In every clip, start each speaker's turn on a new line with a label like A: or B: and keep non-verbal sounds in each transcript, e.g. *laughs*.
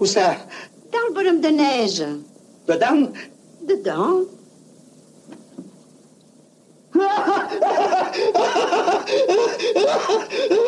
A: Où ça?
B: Dans le bonhomme de neige.
A: Dedans?
B: Dedans. *laughs*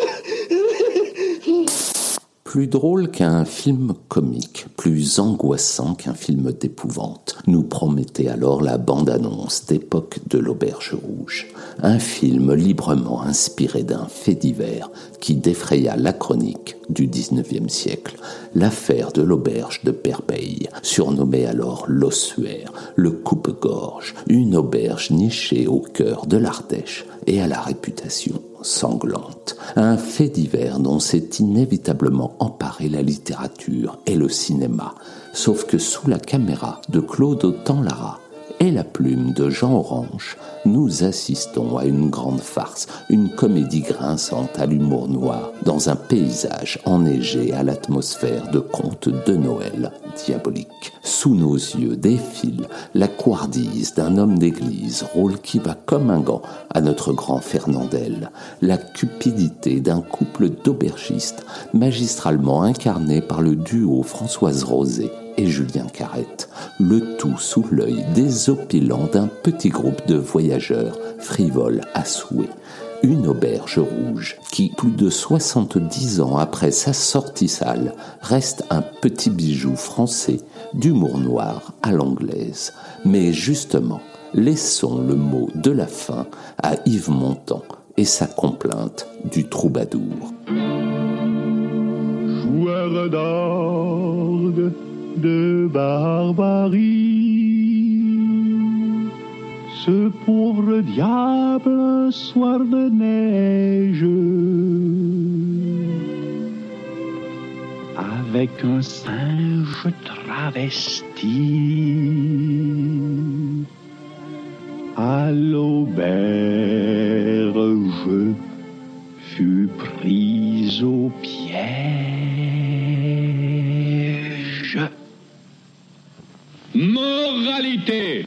C: Plus drôle qu'un film comique, plus angoissant qu'un film d'épouvante, nous promettait alors la bande-annonce d'époque de l'Auberge Rouge, un film librement inspiré d'un fait divers qui défraya la chronique du XIXe siècle, l'affaire de l'auberge de Perbeil, surnommée alors l'Ossuaire, le coupe-gorge, une auberge nichée au cœur de l'Ardèche et à la réputation sanglante, un fait divers dont s'est inévitablement emparé la littérature et le cinéma, sauf que sous la caméra de Claude Autant-Lara, et la plume de Jean Orange, nous assistons à une grande farce, une comédie grinçante à l'humour noir, dans un paysage enneigé à l'atmosphère de contes de Noël diabolique. Sous nos yeux défile la couardise d'un homme d'église, rôle qui va comme un gant à notre grand Fernandel, la cupidité d'un couple d'aubergistes, magistralement incarné par le duo Françoise Rosé et Julien Carrette, le tout sous l'œil désopilant d'un petit groupe de voyageurs frivoles à souhait. Une auberge rouge qui, plus de 70 ans après sa sortie sale, reste un petit bijou français d'humour noir à l'anglaise. Mais justement, laissons le mot de la fin à Yves Montand et sa complainte du troubadour.
D: Joueur d'orgue de barbarie. Ce pauvre diable, un soir de neige, avec un singe travesti, à l'auberge fut prise au piège. Moralité.